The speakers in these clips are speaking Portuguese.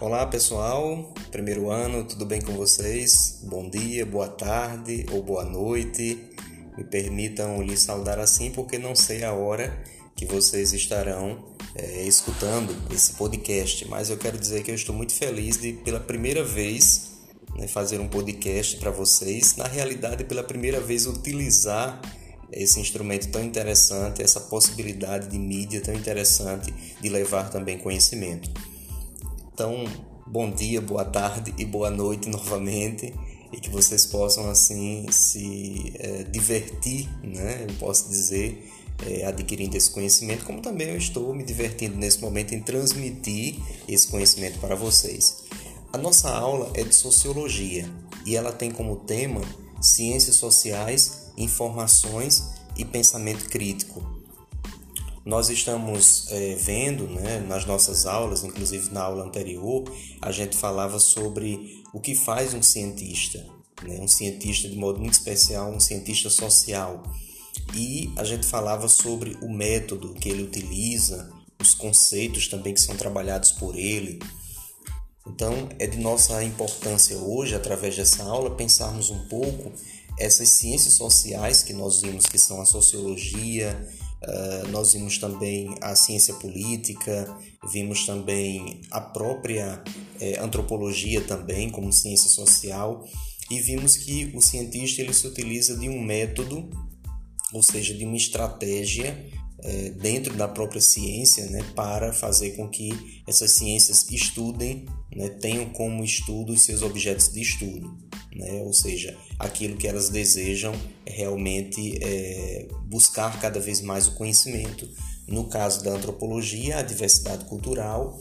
Olá pessoal, primeiro ano, tudo bem com vocês? Bom dia, boa tarde ou boa noite. Me permitam lhes saudar assim porque não sei a hora que vocês estarão é, escutando esse podcast, mas eu quero dizer que eu estou muito feliz de pela primeira vez né, fazer um podcast para vocês. Na realidade, pela primeira vez utilizar esse instrumento tão interessante, essa possibilidade de mídia tão interessante de levar também conhecimento. Então, bom dia, boa tarde e boa noite novamente e que vocês possam assim se é, divertir, né? Eu posso dizer é, adquirindo esse conhecimento, como também eu estou me divertindo nesse momento em transmitir esse conhecimento para vocês. A nossa aula é de sociologia e ela tem como tema ciências sociais, informações e pensamento crítico. Nós estamos é, vendo né, nas nossas aulas, inclusive na aula anterior, a gente falava sobre o que faz um cientista, né, um cientista de modo muito especial, um cientista social. E a gente falava sobre o método que ele utiliza, os conceitos também que são trabalhados por ele. Então, é de nossa importância hoje, através dessa aula, pensarmos um pouco essas ciências sociais que nós vimos que são a sociologia, Uh, nós vimos também a ciência política, vimos também a própria eh, antropologia também como ciência social e vimos que o cientista ele se utiliza de um método, ou seja, de uma estratégia eh, dentro da própria ciência, né, para fazer com que essas ciências estudem, né, tenham como estudo seus objetos de estudo né? ou seja, aquilo que elas desejam é realmente é, buscar cada vez mais o conhecimento. No caso da antropologia, a diversidade cultural,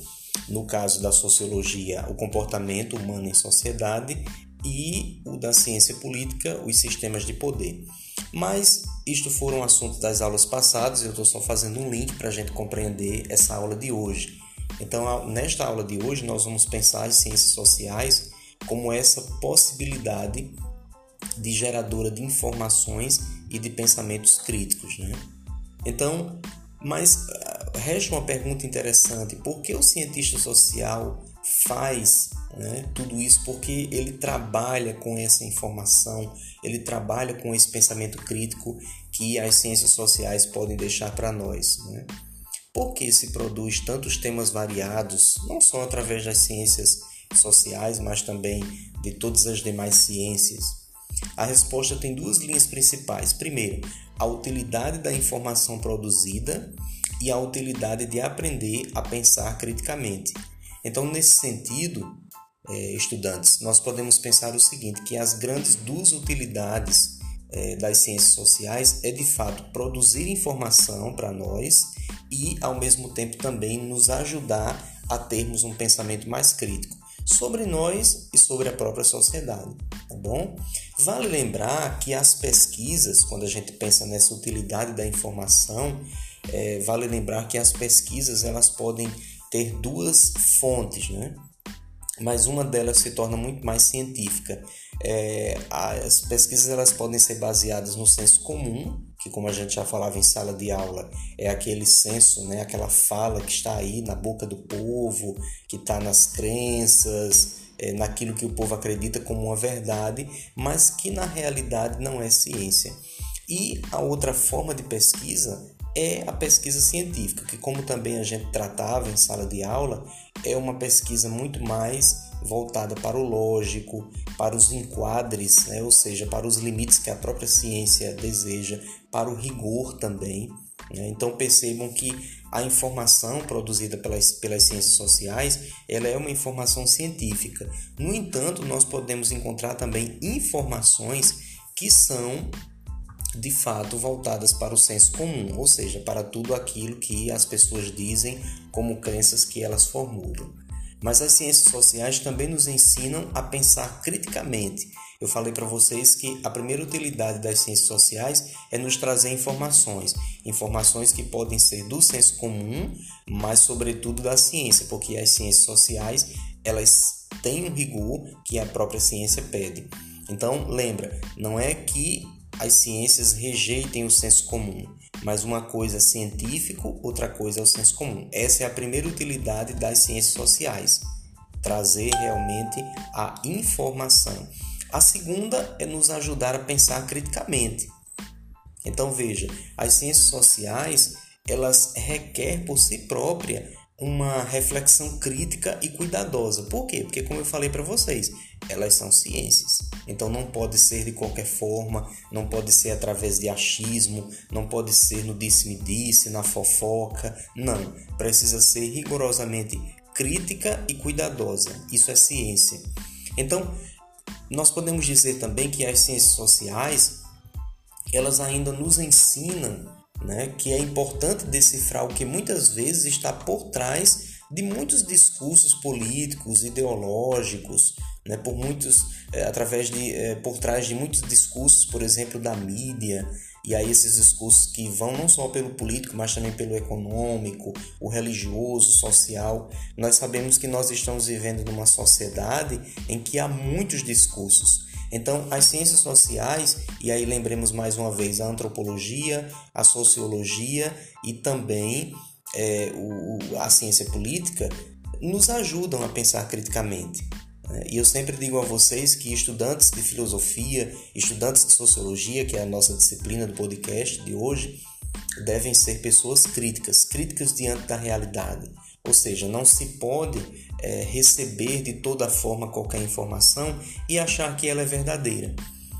no caso da sociologia, o comportamento humano em sociedade e o da ciência política, os sistemas de poder. Mas isto foram assuntos das aulas passadas, eu estou só fazendo um link para a gente compreender essa aula de hoje. Então, nesta aula de hoje, nós vamos pensar as ciências sociais como essa possibilidade de geradora de informações e de pensamentos críticos, né? Então, mas ah, resta uma pergunta interessante: por que o cientista social faz né, tudo isso? Porque ele trabalha com essa informação, ele trabalha com esse pensamento crítico que as ciências sociais podem deixar para nós, né? Por que se produz tantos temas variados, não só através das ciências sociais, mas também de todas as demais ciências? A resposta tem duas linhas principais. Primeiro, a utilidade da informação produzida e a utilidade de aprender a pensar criticamente. Então, nesse sentido, eh, estudantes, nós podemos pensar o seguinte: que as grandes duas utilidades eh, das ciências sociais é de fato produzir informação para nós e, ao mesmo tempo, também nos ajudar a termos um pensamento mais crítico sobre nós e sobre a própria sociedade, tá bom? Vale lembrar que as pesquisas, quando a gente pensa nessa utilidade da informação, é, vale lembrar que as pesquisas elas podem ter duas fontes, né? Mas uma delas se torna muito mais científica. É, as pesquisas elas podem ser baseadas no senso comum, que como a gente já falava em sala de aula, é aquele senso, né, aquela fala que está aí na boca do povo, que está nas crenças, é, naquilo que o povo acredita como uma verdade, mas que na realidade não é ciência. E a outra forma de pesquisa é a pesquisa científica, que como também a gente tratava em sala de aula, é uma pesquisa muito mais voltada para o lógico, para os enquadres, né? ou seja, para os limites que a própria ciência deseja, para o rigor também. Né? Então percebam que a informação produzida pelas, pelas ciências sociais ela é uma informação científica. No entanto, nós podemos encontrar também informações que são de fato voltadas para o senso comum, ou seja, para tudo aquilo que as pessoas dizem como crenças que elas formulam. Mas as ciências sociais também nos ensinam a pensar criticamente. Eu falei para vocês que a primeira utilidade das ciências sociais é nos trazer informações, informações que podem ser do senso comum, mas sobretudo da ciência, porque as ciências sociais elas têm um rigor que a própria ciência pede. Então, lembra, não é que as ciências rejeitem o senso comum, mas uma coisa é científico, outra coisa é o senso comum. Essa é a primeira utilidade das ciências sociais. trazer realmente a informação. A segunda é nos ajudar a pensar criticamente. Então veja, as ciências sociais elas requer por si própria uma reflexão crítica e cuidadosa. Por quê? Porque como eu falei para vocês, elas são ciências. Então não pode ser de qualquer forma, não pode ser através de achismo, não pode ser no disse-me-disse, na fofoca. Não, precisa ser rigorosamente crítica e cuidadosa. Isso é ciência. Então, nós podemos dizer também que as ciências sociais elas ainda nos ensinam né, que é importante decifrar o que muitas vezes está por trás de muitos discursos políticos, ideológicos, né, por muitos, é, através de, é, por trás de muitos discursos, por exemplo, da mídia, e aí esses discursos que vão não só pelo político, mas também pelo econômico, o religioso, o social. Nós sabemos que nós estamos vivendo numa sociedade em que há muitos discursos. Então, as ciências sociais, e aí lembremos mais uma vez a antropologia, a sociologia e também é, o, a ciência política, nos ajudam a pensar criticamente. Né? E eu sempre digo a vocês que estudantes de filosofia, estudantes de sociologia, que é a nossa disciplina do podcast de hoje, devem ser pessoas críticas, críticas diante da realidade. Ou seja, não se pode é, receber de toda forma qualquer informação e achar que ela é verdadeira.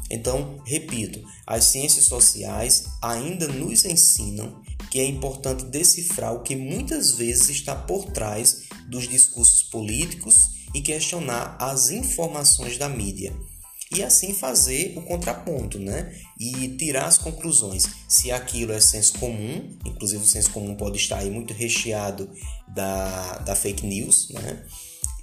Então, repito, as ciências sociais ainda nos ensinam que é importante decifrar o que muitas vezes está por trás dos discursos políticos e questionar as informações da mídia e assim fazer o contraponto, né? E tirar as conclusões. Se aquilo é senso comum, inclusive o senso comum pode estar aí muito recheado da, da fake news, né?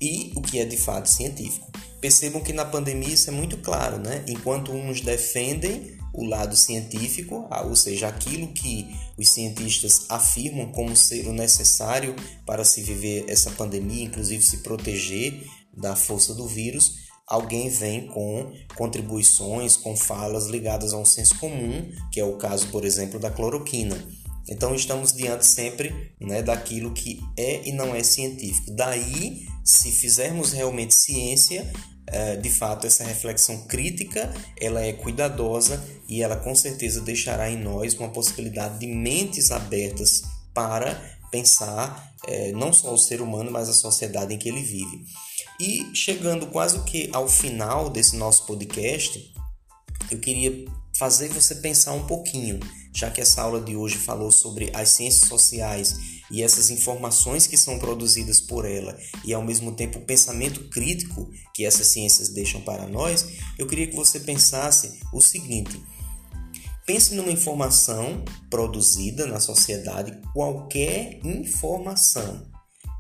E o que é de fato científico. Percebam que na pandemia isso é muito claro, né? Enquanto uns defendem o lado científico, ah, ou seja, aquilo que os cientistas afirmam como ser o necessário para se viver essa pandemia, inclusive se proteger da força do vírus, alguém vem com contribuições, com falas ligadas a um senso comum, que é o caso, por exemplo, da cloroquina. Então estamos diante sempre né, daquilo que é e não é científico. Daí, se fizermos realmente ciência, de fato essa reflexão crítica ela é cuidadosa e ela com certeza deixará em nós uma possibilidade de mentes abertas para pensar é, não só o ser humano, mas a sociedade em que ele vive. E chegando quase que ao final desse nosso podcast, eu queria fazer você pensar um pouquinho, já que essa aula de hoje falou sobre as ciências sociais e essas informações que são produzidas por ela e ao mesmo tempo o pensamento crítico que essas ciências deixam para nós, eu queria que você pensasse o seguinte: pense numa informação produzida na sociedade, qualquer informação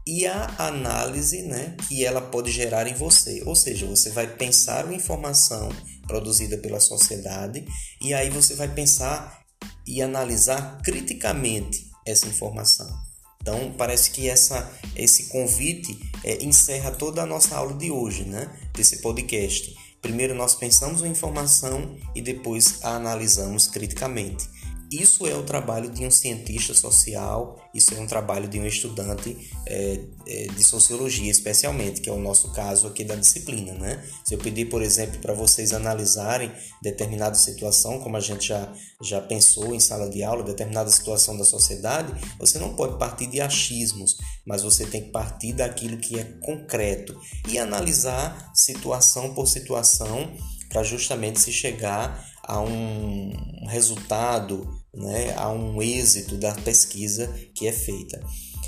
e a análise né, que ela pode gerar em você. Ou seja, você vai pensar uma informação produzida pela sociedade e aí você vai pensar e analisar criticamente essa informação. Então, parece que essa, esse convite é, encerra toda a nossa aula de hoje, né? desse podcast. Primeiro nós pensamos uma informação e depois a analisamos criticamente. Isso é o trabalho de um cientista social, isso é um trabalho de um estudante é, é, de sociologia, especialmente, que é o nosso caso aqui da disciplina. Né? Se eu pedir, por exemplo, para vocês analisarem determinada situação, como a gente já, já pensou em sala de aula, determinada situação da sociedade, você não pode partir de achismos, mas você tem que partir daquilo que é concreto e analisar situação por situação para justamente se chegar a um resultado né, a um êxito da pesquisa que é feita.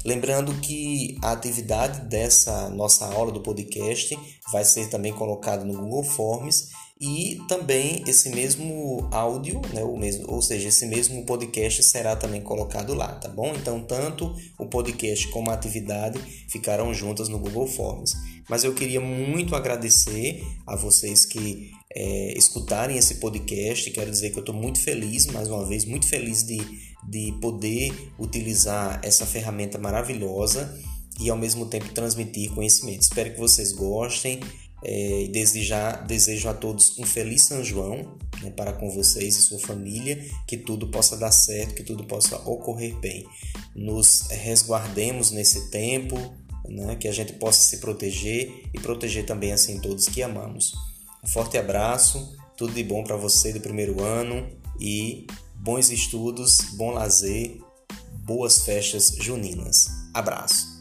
Lembrando que a atividade dessa nossa aula do podcast vai ser também colocada no Google Forms e também esse mesmo áudio, né, o mesmo, ou seja, esse mesmo podcast será também colocado lá, tá bom? Então, tanto o podcast como a atividade ficarão juntas no Google Forms. Mas eu queria muito agradecer a vocês que é, escutarem esse podcast. Quero dizer que eu estou muito feliz, mais uma vez, muito feliz de, de poder utilizar essa ferramenta maravilhosa e ao mesmo tempo transmitir conhecimento. Espero que vocês gostem. É, e desejar, desejo a todos um feliz São João né, para com vocês e sua família, que tudo possa dar certo, que tudo possa ocorrer bem. Nos resguardemos nesse tempo, né? que a gente possa se proteger e proteger também assim todos que amamos. Forte abraço, tudo de bom para você do primeiro ano e bons estudos, bom lazer, boas festas juninas. Abraço.